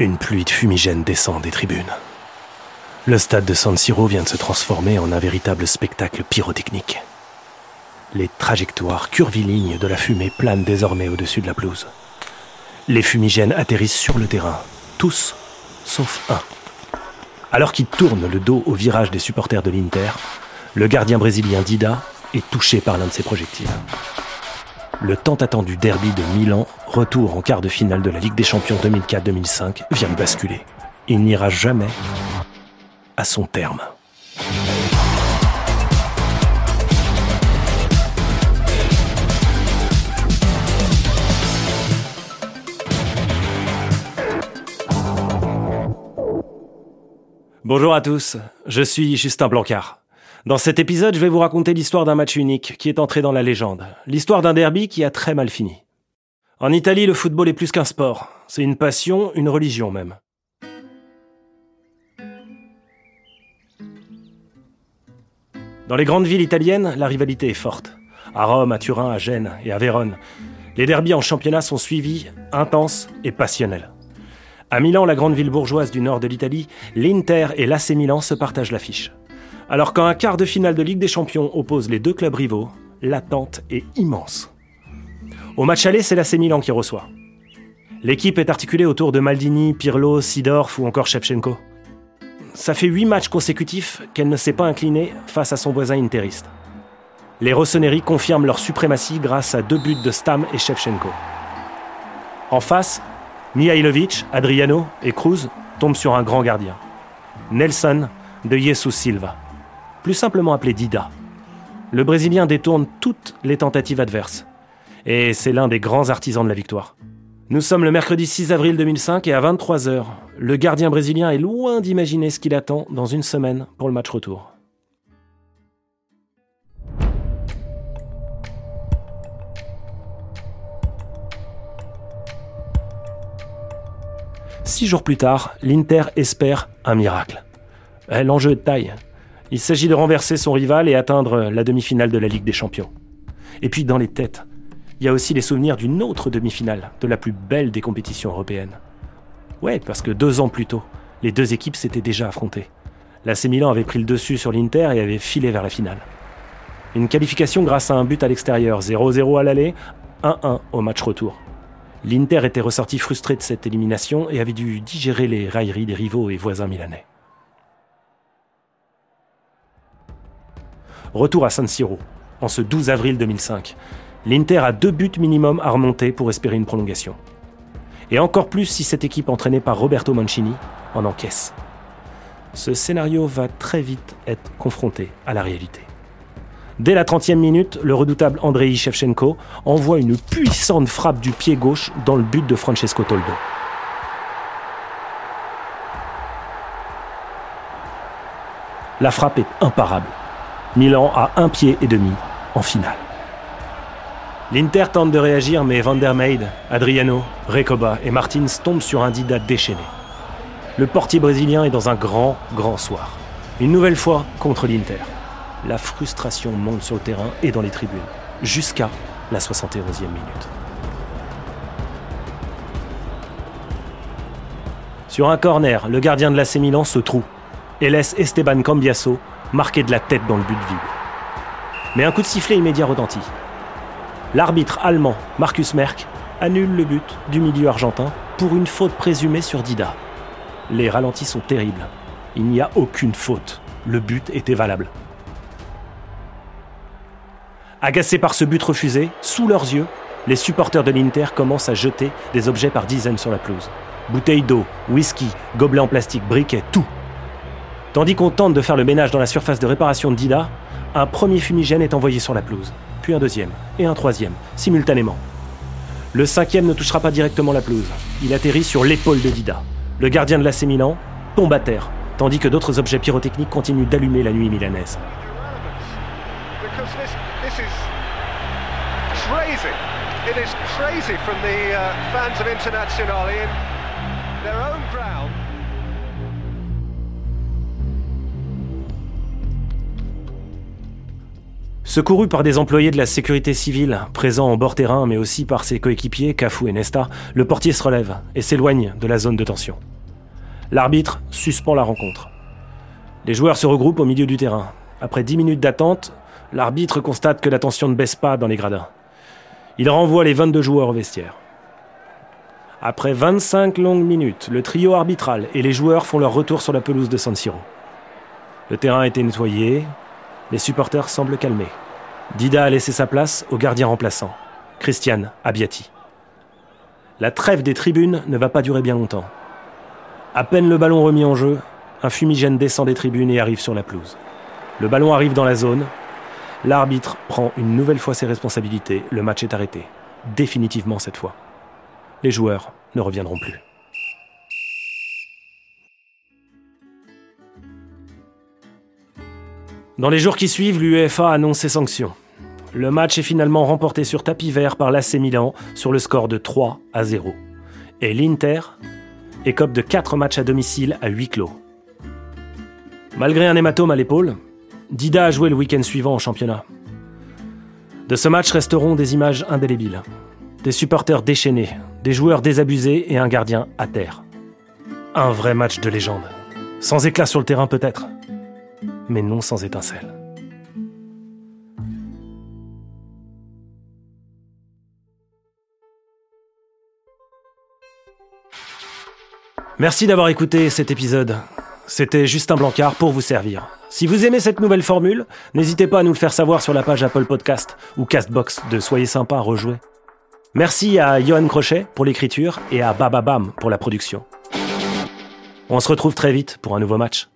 Une pluie de fumigène descend des tribunes. Le stade de San Siro vient de se transformer en un véritable spectacle pyrotechnique. Les trajectoires curvilignes de la fumée planent désormais au-dessus de la pelouse. Les fumigènes atterrissent sur le terrain, tous sauf un. Alors qu'il tourne le dos au virage des supporters de l'Inter, le gardien brésilien Dida est touché par l'un de ses projectiles. Le tant attendu derby de Milan, retour en quart de finale de la Ligue des Champions 2004-2005, vient de basculer. Il n'ira jamais à son terme. Bonjour à tous, je suis Justin Blancard. Dans cet épisode, je vais vous raconter l'histoire d'un match unique qui est entré dans la légende, l'histoire d'un derby qui a très mal fini. En Italie, le football est plus qu'un sport, c'est une passion, une religion même. Dans les grandes villes italiennes, la rivalité est forte. À Rome, à Turin, à Gênes et à Vérone, les derbies en championnat sont suivis, intenses et passionnels. À Milan, la grande ville bourgeoise du nord de l'Italie, l'Inter et l'AC Milan se partagent l'affiche. Alors quand un quart de finale de Ligue des Champions oppose les deux clubs rivaux, l'attente est immense. Au match aller, c'est l'AC Milan qui reçoit. L'équipe est articulée autour de Maldini, Pirlo, Sidorf ou encore Shevchenko. Ça fait huit matchs consécutifs qu'elle ne s'est pas inclinée face à son voisin interiste. Les Rossoneri confirment leur suprématie grâce à deux buts de Stam et Shevchenko. En face, Mihailovic, Adriano et Cruz tombent sur un grand gardien. Nelson de Jesus Silva plus simplement appelé Dida. Le Brésilien détourne toutes les tentatives adverses. Et c'est l'un des grands artisans de la victoire. Nous sommes le mercredi 6 avril 2005 et à 23h, le gardien brésilien est loin d'imaginer ce qu'il attend dans une semaine pour le match retour. Six jours plus tard, l'Inter espère un miracle. Eh, l'enjeu est de taille. Il s'agit de renverser son rival et atteindre la demi-finale de la Ligue des Champions. Et puis dans les têtes, il y a aussi les souvenirs d'une autre demi-finale, de la plus belle des compétitions européennes. Ouais, parce que deux ans plus tôt, les deux équipes s'étaient déjà affrontées. L'AC Milan avait pris le dessus sur l'Inter et avait filé vers la finale. Une qualification grâce à un but à l'extérieur, 0-0 à l'aller, 1-1 au match retour. L'Inter était ressorti frustré de cette élimination et avait dû digérer les railleries des rivaux et voisins milanais. Retour à San Siro, en ce 12 avril 2005. L'Inter a deux buts minimum à remonter pour espérer une prolongation. Et encore plus si cette équipe entraînée par Roberto Mancini en encaisse. Ce scénario va très vite être confronté à la réalité. Dès la 30e minute, le redoutable Andrei Shevchenko envoie une puissante frappe du pied gauche dans le but de Francesco Toldo. La frappe est imparable. Milan a un pied et demi en finale. L'Inter tente de réagir, mais Van der Adriano, Recoba et Martins tombent sur un Dida déchaîné. Le portier brésilien est dans un grand, grand soir. Une nouvelle fois contre l'Inter. La frustration monte sur le terrain et dans les tribunes, jusqu'à la 71e minute. Sur un corner, le gardien de l'AC Milan se trouve et laisse Esteban Cambiasso marqué de la tête dans le but vide. Mais un coup de sifflet immédiat retentit. L'arbitre allemand, Marcus Merck, annule le but du milieu argentin pour une faute présumée sur Dida. Les ralentis sont terribles. Il n'y a aucune faute. Le but était valable. Agacés par ce but refusé, sous leurs yeux, les supporters de l'Inter commencent à jeter des objets par dizaines sur la pelouse. Bouteilles d'eau, whisky, gobelets en plastique, briquets, tout. Tandis qu'on tente de faire le ménage dans la surface de réparation de Dida, un premier fumigène est envoyé sur la pelouse, puis un deuxième, et un troisième, simultanément. Le cinquième ne touchera pas directement la pelouse. Il atterrit sur l'épaule de Dida. Le gardien de l'AC Milan tombe à terre, tandis que d'autres objets pyrotechniques continuent d'allumer la nuit milanaise. Secouru par des employés de la sécurité civile, présents en bord terrain, mais aussi par ses coéquipiers, Cafu et Nesta, le portier se relève et s'éloigne de la zone de tension. L'arbitre suspend la rencontre. Les joueurs se regroupent au milieu du terrain. Après 10 minutes d'attente, l'arbitre constate que la tension ne baisse pas dans les gradins. Il renvoie les 22 joueurs au vestiaire. Après 25 longues minutes, le trio arbitral et les joueurs font leur retour sur la pelouse de San Siro. Le terrain a été nettoyé, les supporters semblent calmés. Dida a laissé sa place au gardien remplaçant, Christian Abiati. La trêve des tribunes ne va pas durer bien longtemps. À peine le ballon remis en jeu, un fumigène descend des tribunes et arrive sur la pelouse. Le ballon arrive dans la zone. L'arbitre prend une nouvelle fois ses responsabilités. Le match est arrêté. Définitivement cette fois. Les joueurs ne reviendront plus. Dans les jours qui suivent, l'UEFA annonce ses sanctions. Le match est finalement remporté sur tapis vert par l'AC Milan sur le score de 3 à 0. Et l'Inter écope de 4 matchs à domicile à huis clos. Malgré un hématome à l'épaule, Dida a joué le week-end suivant en championnat. De ce match resteront des images indélébiles. Des supporters déchaînés, des joueurs désabusés et un gardien à terre. Un vrai match de légende. Sans éclat sur le terrain peut-être, mais non sans étincelle. Merci d'avoir écouté cet épisode. C'était Justin Blancard pour vous servir. Si vous aimez cette nouvelle formule, n'hésitez pas à nous le faire savoir sur la page Apple Podcast ou Castbox de Soyez sympa à rejouer. Merci à Johan Crochet pour l'écriture et à Bababam pour la production. On se retrouve très vite pour un nouveau match.